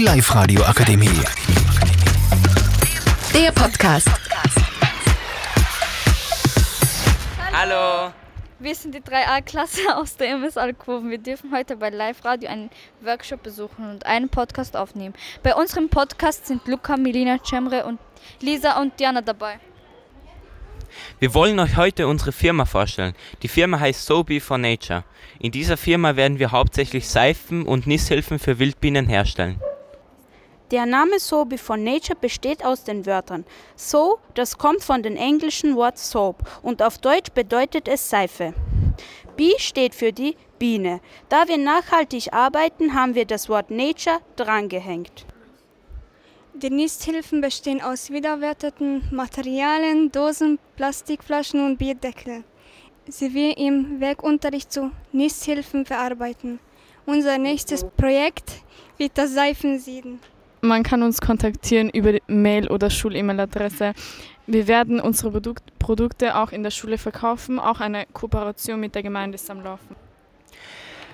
Die Live-Radio Akademie. Der Podcast. Hallo. Wir sind die 3a-Klasse aus der MS Alkoven. Wir dürfen heute bei Live Radio einen Workshop besuchen und einen Podcast aufnehmen. Bei unserem Podcast sind Luca, Melina, Cemre und Lisa und Diana dabei. Wir wollen euch heute unsere Firma vorstellen. Die Firma heißt Sobi for Nature. In dieser Firma werden wir hauptsächlich Seifen und Nisshilfen für Wildbienen herstellen. Der Name Soap for Nature besteht aus den Wörtern So, das kommt von dem englischen Wort Soap und auf Deutsch bedeutet es Seife. Bee steht für die Biene. Da wir nachhaltig arbeiten, haben wir das Wort Nature drangehängt. Die Nisthilfen bestehen aus wiederverwerteten Materialien, Dosen, Plastikflaschen und Bierdeckel, sie wir im Werkunterricht zu Nisthilfen verarbeiten. Unser nächstes Projekt wird das Seifensieden. Man kann uns kontaktieren über die Mail- oder Schul-E-Mail-Adresse. Wir werden unsere Produkt Produkte auch in der Schule verkaufen. Auch eine Kooperation mit der Gemeinde ist am Laufen.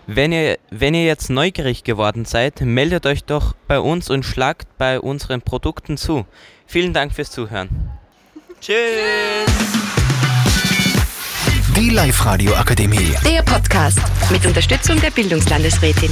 Wenn ihr, wenn ihr jetzt neugierig geworden seid, meldet euch doch bei uns und schlagt bei unseren Produkten zu. Vielen Dank fürs Zuhören. Tschüss. Die Live-Radio Akademie. Der Podcast mit Unterstützung der Bildungslandesrätin.